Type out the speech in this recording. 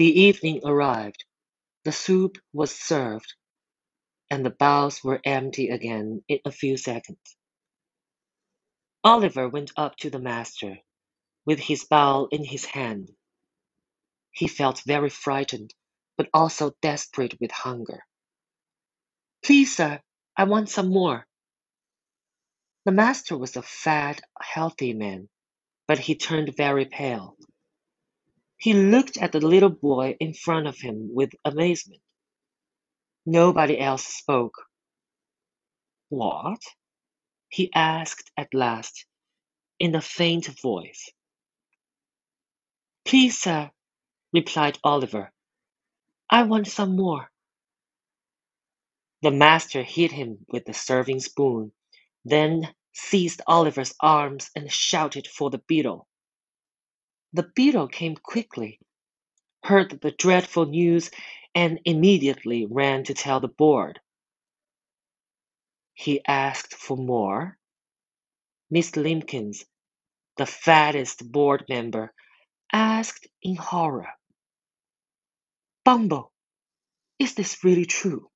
The evening arrived, the soup was served, and the bowls were empty again in a few seconds. Oliver went up to the master, with his bowl in his hand. He felt very frightened, but also desperate with hunger. Please, sir, I want some more. The master was a fat, healthy man, but he turned very pale. He looked at the little boy in front of him with amazement. Nobody else spoke. What? he asked at last, in a faint voice. Please, sir, replied Oliver. I want some more. The master hit him with the serving spoon, then seized Oliver's arms and shouted for the beadle. The beadle came quickly, heard the dreadful news, and immediately ran to tell the board. He asked for more. Miss Limbkins, the fattest board member, asked in horror. Bumble, is this really true?